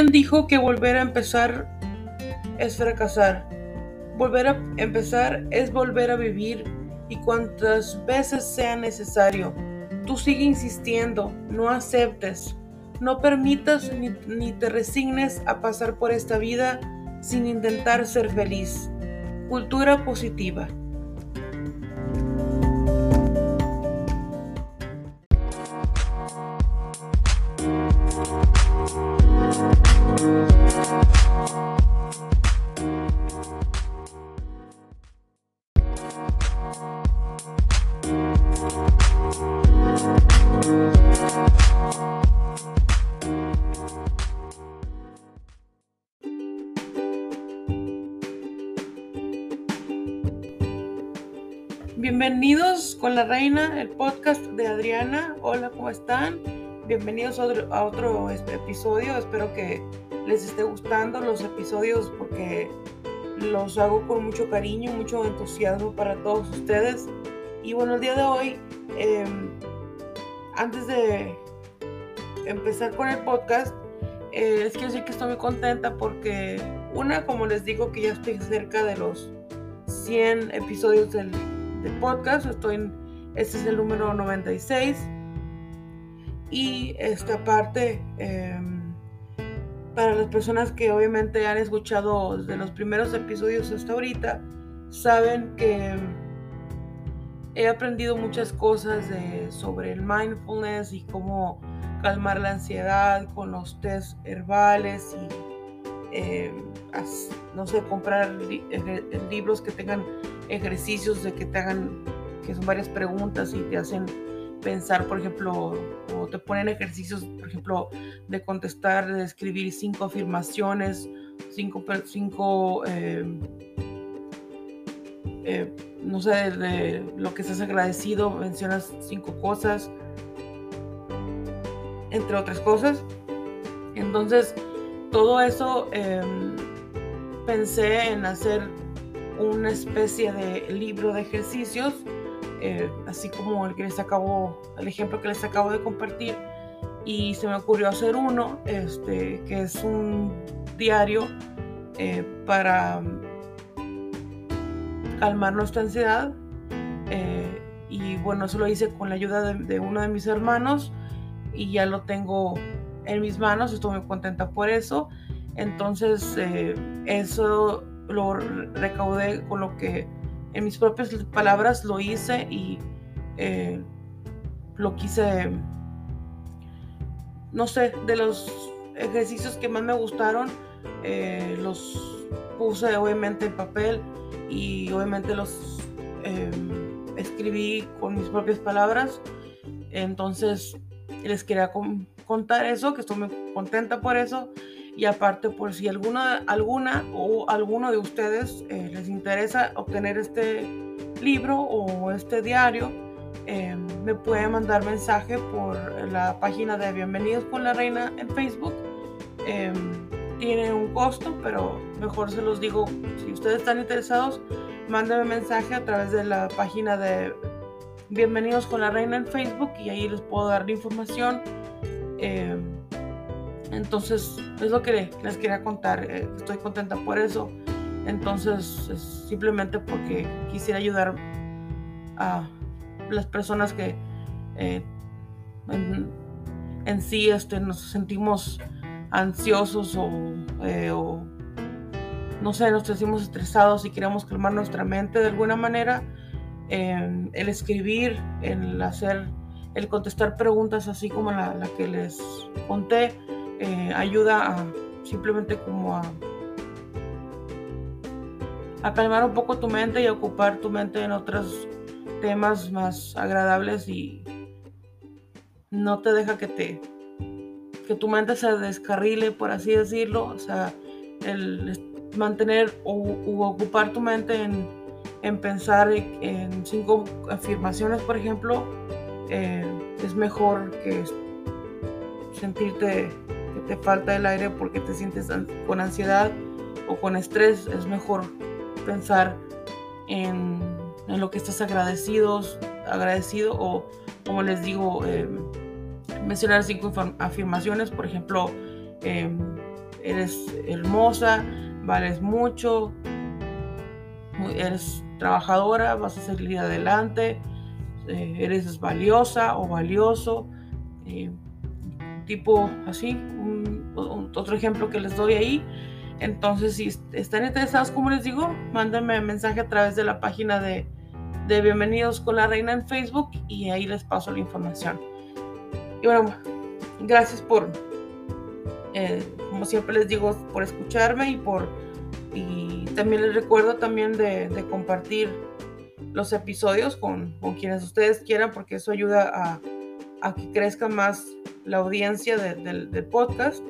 ¿Quién dijo que volver a empezar es fracasar? Volver a empezar es volver a vivir y cuantas veces sea necesario. Tú sigue insistiendo, no aceptes, no permitas ni, ni, te resignes a pasar por esta vida sin intentar ser feliz. Cultura positiva. Bienvenidos con la reina, el podcast de Adriana. Hola, ¿cómo están? Bienvenidos a otro, otro episodio. Espero que les esté gustando los episodios porque los hago con mucho cariño, mucho entusiasmo para todos ustedes. Y bueno, el día de hoy, em, antes de empezar con el podcast, eh, les quiero decir que estoy muy contenta porque una, como les digo, que ya estoy cerca de los 100 episodios del de podcast. Estoy en, este es el número 96. Y esta parte, em, para las personas que obviamente han escuchado desde los primeros episodios hasta ahorita, saben que he aprendido muchas cosas de, sobre el mindfulness y cómo calmar la ansiedad con los test herbales y em, no sé, comprar libros que tengan ejercicios de que te hagan, que son varias preguntas y te hacen pensar, por ejemplo, o te ponen ejercicios, por ejemplo, de contestar, de escribir cinco afirmaciones, cinco, cinco eh, eh, no sé, de lo que estás agradecido, mencionas cinco cosas, entre otras cosas. Entonces, todo eso em, pensé en hacer una especie de libro de ejercicios, eh, así como el que les acabo, el ejemplo que les acabo de compartir, y se me ocurrió hacer uno, este, que es un diario eh, para calmar nuestra ansiedad. Eh, y bueno, eso lo hice con la ayuda de, uno de mis hermanos y ya lo tengo en mis manos, estoy muy contenta por eso. Entonces, eso lo recaudé con lo que en mis propias palabras lo hice y eh, lo quise, no sé, de los ejercicios que más me gustaron, eh, los puse obviamente en papel y obviamente los em, escribí con mis propias palabras. Entonces les quería contar eso, que estoy muy contenta por eso y aparte por si alguna, alguna o alguno de ustedes eh, les interesa obtener este libro o este diario, eh, me puede mandar mensaje por la página de Bienvenidos con la Reina en Facebook. Eh, tiene un costo, pero mejor se los digo, si ustedes están interesados, mándenme mensaje a través de la página de Bienvenidos con la Reina en Facebook y ahí les puedo dar la información. Entonces, es lo que les quería contar. Eh, estoy contenta por eso. Entonces, es simplemente porque quisiera ayudar a las personas que eh, en, sí este, nos sentimos ansiosos eh, o, no sé, nos sentimos estresados y queremos calmar nuestra mente de alguna manera. el escribir, el hacer, el contestar preguntas así como la que les conté, eh, ayuda a simplemente como a, calmar un poco tu mente y a ocupar tu mente en otros temas más agradables y no te deja que te que tu mente se descarrile por así decirlo. O sea el mantener o ocupar tu mente en, en pensar en cinco afirmaciones por ejemplo eh, es mejor que sentirte te falta el aire porque te sientes con ansiedad o con estrés, es mejor pensar en, en lo que estás agradecidos, agradecido o como les digo, em, mencionar cinco afirmaciones, por ejemplo, em, eres hermosa, vales mucho, eres trabajadora, vas a salir adelante, eh, eres valiosa o valioso, eh, tipo así, otro ejemplo que les doy ahí. Entonces, si están interesados, como les digo, mándenme mensaje a través de la página de, de Bienvenidos con la Reina en Facebook y ahí les paso la información. Y bueno, gracias por, eh, como siempre les digo, por escucharme y por y también les recuerdo también de, compartir los episodios con, quienes ustedes quieran porque eso ayuda a, que crezca más la audiencia del podcast.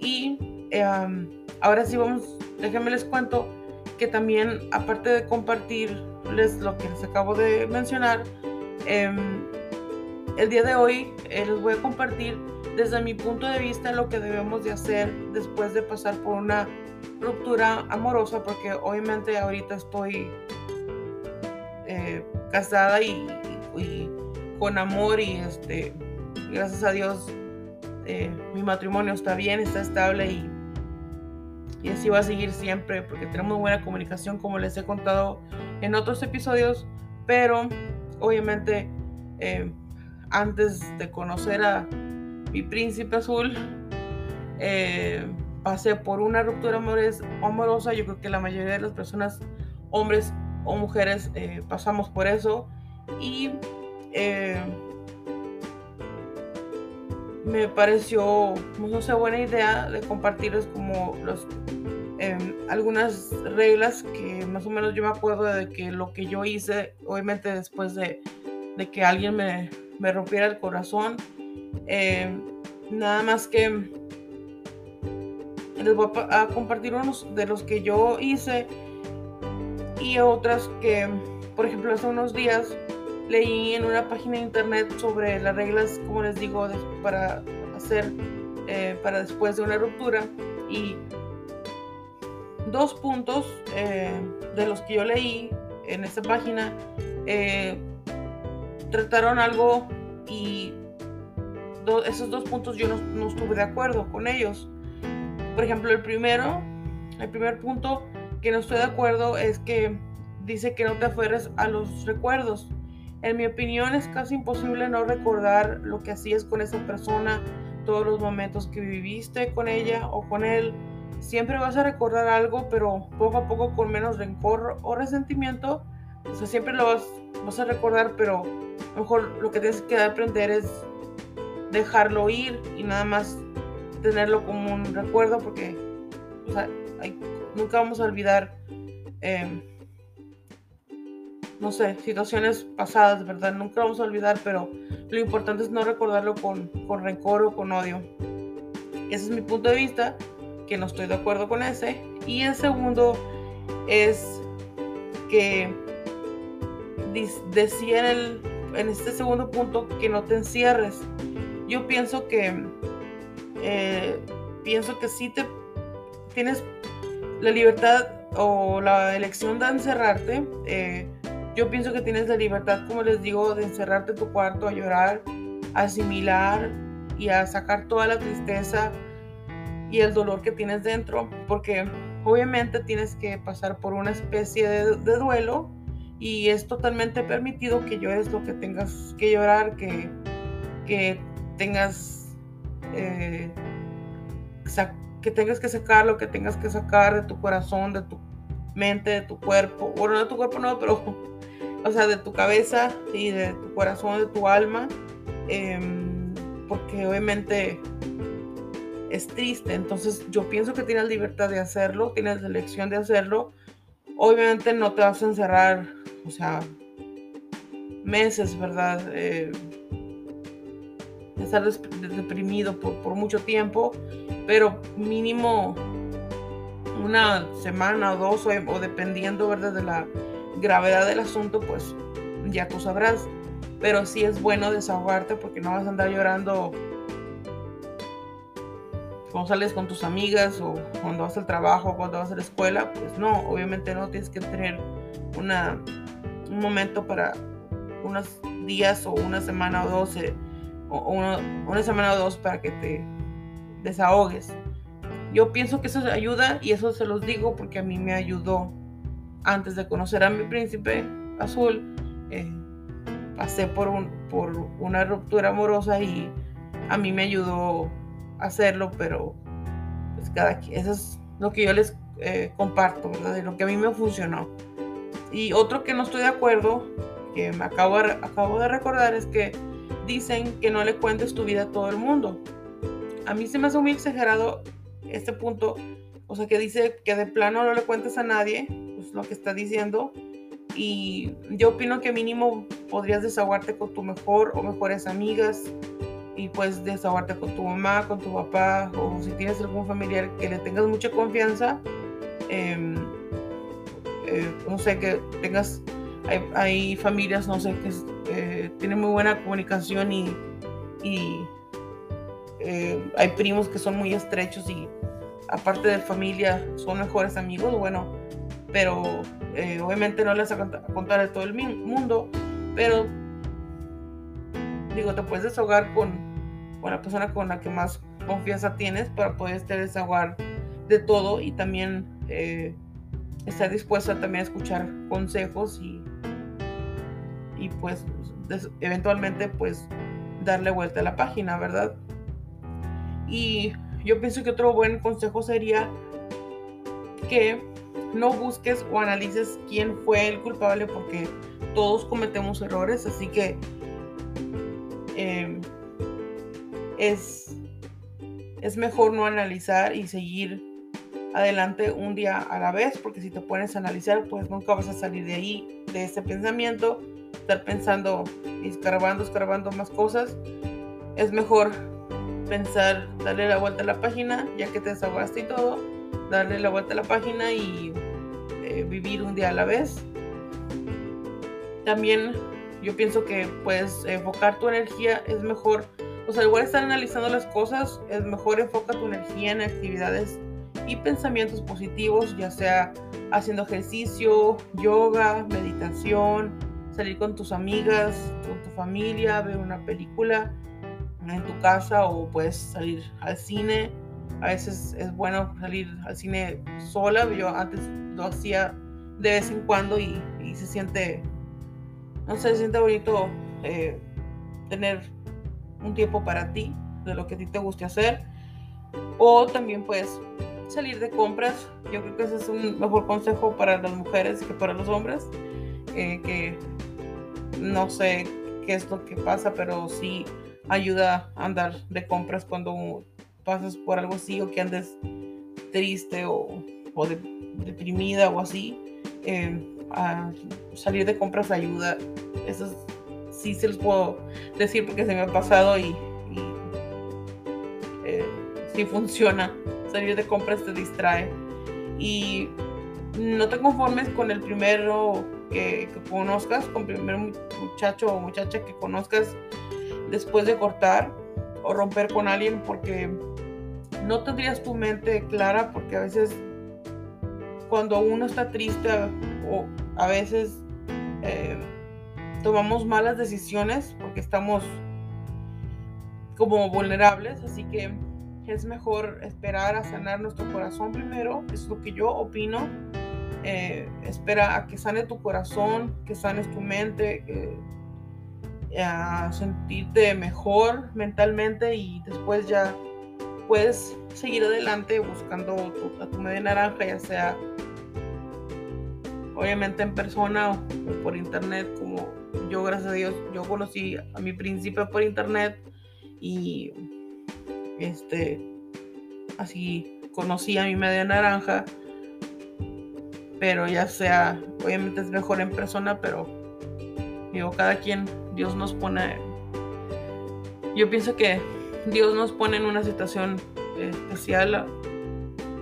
Y em, ahora sí vamos, déjenme les cuento que también aparte de compartirles lo que les acabo de mencionar, em, el día de hoy eh, les voy a compartir desde mi punto de vista lo que debemos de hacer después de pasar por una ruptura amorosa, porque obviamente ahorita estoy eh, casada y, con amor y este, gracias a Dios eh, mi matrimonio está bien, está estable y, y así va a seguir siempre porque tenemos buena comunicación como les he contado en otros episodios, pero obviamente antes de conocer a mi príncipe azul, eh, pasé por una ruptura amorosa. Yo creo que la mayoría de las personas, hombres o mujeres, eh, pasamos por eso. Y eh, me pareció, no sé, buena idea de compartirles como los, em, algunas reglas que más o menos yo me acuerdo de que lo que yo hice, obviamente después de, de que alguien me, me rompiera el corazón. Eh, nada más que les voy a, compartir unos de los que yo hice y otras que, por ejemplo, hace unos días leí en una página de internet sobre las reglas, como les digo, para hacer eh, para después de una ruptura y dos puntos eh, de los que yo leí en esta página trataron algo y esos dos puntos yo no, estuve de acuerdo con ellos. Por ejemplo, el primero, el primer punto que no estoy de acuerdo es que dice que no te aferres a los recuerdos. En mi opinión es casi imposible no recordar lo que hacías con esa persona, todos los momentos que viviste con ella o con él. Siempre vas a recordar algo, pero poco a poco con menos rencor o resentimiento. O sea, siempre lo vas, vas a recordar, pero mejor lo que tienes que aprender es dejarlo ir y nada más tenerlo como un recuerdo porque nunca vamos a olvidar, em, no sé, situaciones pasadas, ¿verdad? Nunca vamos a olvidar, pero lo importante es no recordarlo con, con rencor o con odio. Ese es mi punto de vista, que no estoy de acuerdo con ese. Y el segundo es que decía en el en este segundo punto que no te encierres. Yo pienso que eh, pienso que si te tienes la libertad o la elección de encerrarte. Eh, yo pienso que tienes la libertad, como les digo, de encerrarte en tu cuarto a llorar, a asimilar y a sacar toda la tristeza y el dolor que tienes dentro, porque obviamente tienes que pasar por una especie de, duelo y es totalmente permitido que llores lo que tengas que llorar, que, que tengas eh, que tengas que sacar lo que tengas que sacar de tu corazón, de tu mente, de tu cuerpo, bueno, de tu cuerpo no, pero, o sea, de tu cabeza y de tu corazón, de tu alma, em, porque obviamente es triste, entonces yo pienso que tienes libertad de hacerlo, tienes la elección de hacerlo, obviamente no te vas a encerrar o sea, meses, ¿verdad? Eh, estar deprimido por, mucho tiempo, pero mínimo una semana o dos, o, dependiendo, ¿verdad? De la gravedad del asunto, pues ya tú sabrás. Pero sí es bueno desahogarte porque no vas a andar llorando cuando sales con tus amigas o cuando vas al trabajo o cuando vas a la escuela, pues no, obviamente no tienes que tener una un momento para unos días o una semana o dos, o una, semana o dos para que te desahogues. yo pienso que eso ayuda y eso se los digo porque a mí me ayudó antes de conocer a mi príncipe azul. Eh, pasé por, un, por una ruptura amorosa y a mí me ayudó hacerlo, pero pues cada eso es lo que yo les eh, comparto, ¿verdad? De lo que a mí me funcionó. Y otro que no estoy de acuerdo, que me acabo acabo de recordar, es que dicen que no le cuentes tu vida a todo el mundo. A mí se me hace muy exagerado este punto, o sea, que dice que de plano no le cuentes a nadie, pues lo que está diciendo. Y yo opino que mínimo podrías desahogarte con tu mejor o mejores amigas y puedes desahogarte con tu mamá, con tu papá o si tienes algún familiar que le tengas mucha confianza. Em, eh, no sé, que tengas, hay, familias, no sé, que eh, tienen muy buena comunicación y eh, hay primos que son muy estrechos y aparte de familia son mejores amigos, bueno, pero obviamente no les a contar a todo el mundo, pero digo, te puedes desahogar con, con la persona con la que más confianza tienes para poder desahogar de todo y también estar dispuesta también a escuchar consejos y, y pues eventualmente pues darle vuelta a la página, ¿verdad? Y yo pienso que otro buen consejo sería que no busques o analices quién fue el culpable porque todos cometemos errores, así que em, es, es mejor no analizar y seguir adelante un día a la vez, porque si te pones a analizar, pues nunca vas a salir de ahí, de ese pensamiento, estar pensando escarbando, escarbando más cosas. Es mejor pensar, darle la vuelta a la página, ya que te desahogaste y todo, darle la vuelta a la página y eh, vivir un día a la vez. También yo pienso que puedes enfocar tu energía, es mejor, o sea, igual estar analizando las cosas, es mejor enfoca tu energía en actividades y pensamientos positivos, ya sea haciendo ejercicio, yoga, meditación, salir con tus amigas, con tu familia, ver una película en tu casa o puedes salir al cine. A veces es bueno salir al cine sola. Yo antes lo hacía de vez en cuando y, se siente, no sé, se siente bonito eh, tener un tiempo para ti, de lo que a ti te guste hacer. O también pues salir de compras. Yo creo que ese es un mejor consejo para las mujeres que para los hombres. Eh, que no sé qué es lo que pasa, pero sí ayuda a andar de compras cuando pasas por algo así o que andes triste o, o deprimida o así. Eh, a salir de compras ayuda. Eso sí se los puedo decir porque se me ha pasado y, eh, sí funciona salir de compras te distrae. Y no te conformes con el primero que, conozcas, con el primer muchacho o muchacha que conozcas después de cortar o romper con alguien porque no tendrías tu mente clara porque a veces cuando uno está triste o a veces eh, tomamos malas decisiones porque estamos como vulnerables así que es mejor esperar a sanar nuestro corazón primero, es lo que yo opino. Eh, espera a que sane tu corazón, que sanes tu mente, a sentirte mejor mentalmente y después ya puedes seguir adelante buscando tu, a tu media naranja, ya sea obviamente en persona o, por internet, como yo gracias a Dios, yo conocí a mi príncipe por internet y este, así conocí a mi media naranja, pero ya sea, obviamente es mejor en persona, pero digo, cada quien, Dios nos pone, yo pienso que Dios nos pone en una situación especial,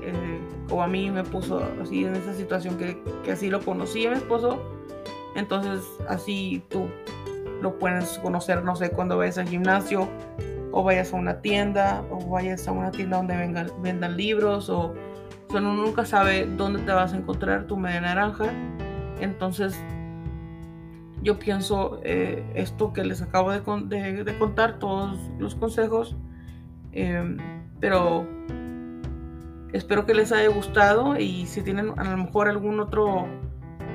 eh, como a mí me puso así en esa situación que, así lo conocí a mi esposo, entonces así tú lo puedes conocer, no sé, cuando ves al gimnasio o vayas a una tienda o vayas a una tienda donde vendan libros o, o uno nunca sabe dónde te vas a encontrar tu media naranja. Entonces yo pienso eh, esto que les acabo de, contar, todos los consejos, em, pero Espero que les haya gustado y si tienen a lo mejor algún otro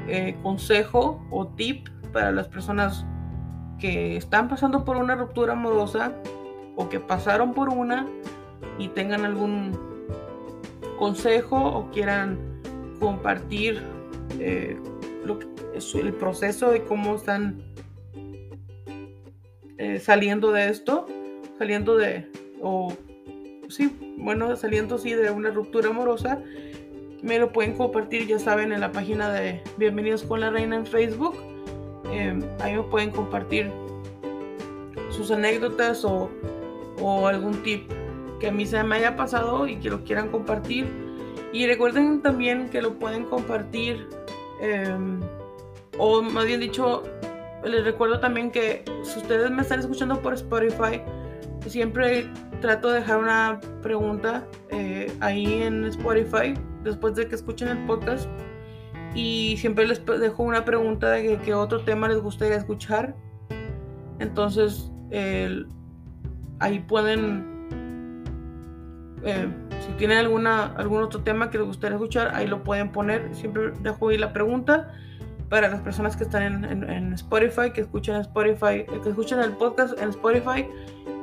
eh, consejo o tip para las personas que están pasando por una ruptura amorosa o que pasaron por una y tengan algún consejo o quieran compartir eh, el proceso y cómo están eh, saliendo de esto, saliendo de, o sí, bueno, saliendo sí de una ruptura amorosa, me lo pueden compartir, ya saben, en la página de Bienvenidos con la Reina en Facebook. Em, ahí me pueden compartir sus anécdotas o, o, algún tip que a mí se me haya pasado y que lo quieran compartir. Y recuerden también que lo pueden compartir, em, o más bien dicho, les recuerdo también que si ustedes me están escuchando por Spotify, siempre trato de dejar una pregunta eh, ahí en Spotify después de que escuchen el podcast y siempre les dejo una pregunta de qué otro tema les gustaría escuchar. Entonces, ahí pueden, eh, si tienen alguna, algún otro tema que les gustaría escuchar, ahí lo pueden poner. Siempre dejo ahí la pregunta para las personas que están en, Spotify, que escuchan Spotify, que escuchan el podcast en Spotify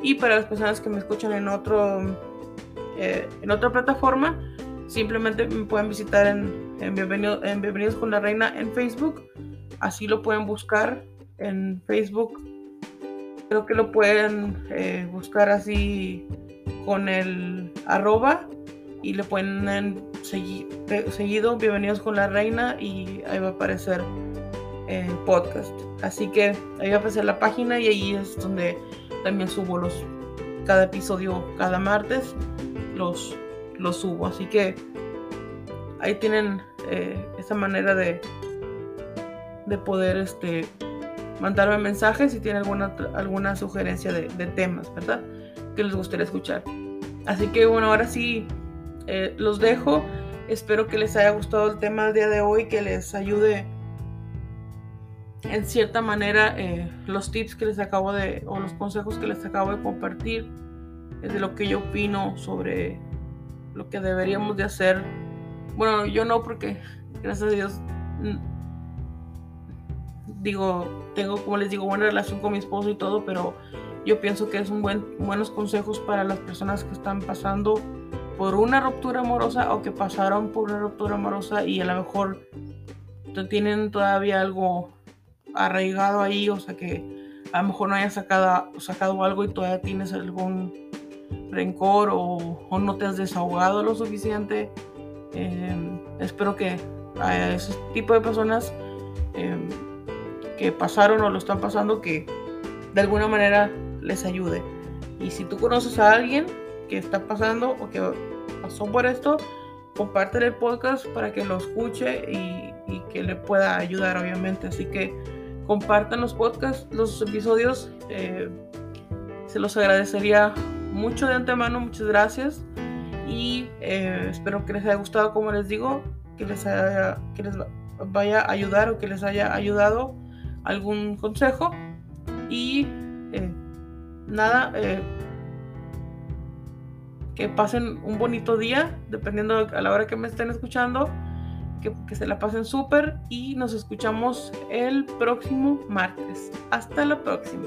y para las personas que me escuchan en otro eh, en otra plataforma, simplemente me pueden visitar en, en, Bienvenidos con la Reina en Facebook. Así lo pueden buscar en Facebook. Creo que lo pueden eh, buscar así con el arroba y le pueden seguir, seguido Bienvenidos con la Reina y ahí va a aparecer el podcast. Así que ahí va a aparecer la página y ahí es donde también subo los cada episodio cada martes los, los subo. Así que ahí tienen eh, esa manera de, de poder este, mandarme mensajes si tienen alguna, alguna sugerencia de, de temas, ¿verdad? Que les gustaría escuchar. Así que bueno, ahora sí eh, los dejo. Espero que les haya gustado el tema del día de hoy, que les ayude en cierta manera eh, los tips que les acabo de, o los consejos que les acabo de compartir, es de lo que yo opino sobre lo que deberíamos de hacer. Bueno, yo no porque, gracias a Dios, digo, tengo, como les digo, buena relación con mi esposo y todo, pero yo pienso que es un buen, buenos consejos para las personas que están pasando por una ruptura amorosa o que pasaron por una ruptura amorosa y a lo mejor tienen todavía algo arraigado ahí, o sea que a lo mejor no hayas sacado, sacado algo y todavía tienes algún rencor o, no te has desahogado lo suficiente. Em, espero que a ese tipo de personas em, que pasaron o lo están pasando que de alguna manera les ayude. Y si tú conoces a alguien que está pasando o que pasó por esto, comparte el podcast para que lo escuche y, que le pueda ayudar, obviamente. Así que compartan los podcasts, los episodios. Eh, se los agradecería mucho de antemano. Muchas gracias. Y eh, espero que les haya gustado, como les digo, que les, haya, que les vaya a ayudar o que les haya ayudado algún consejo. Y eh, nada, que pasen un bonito día, dependiendo a la hora que me estén escuchando, que, que se la pasen súper y nos escuchamos el próximo martes. Hasta la próxima.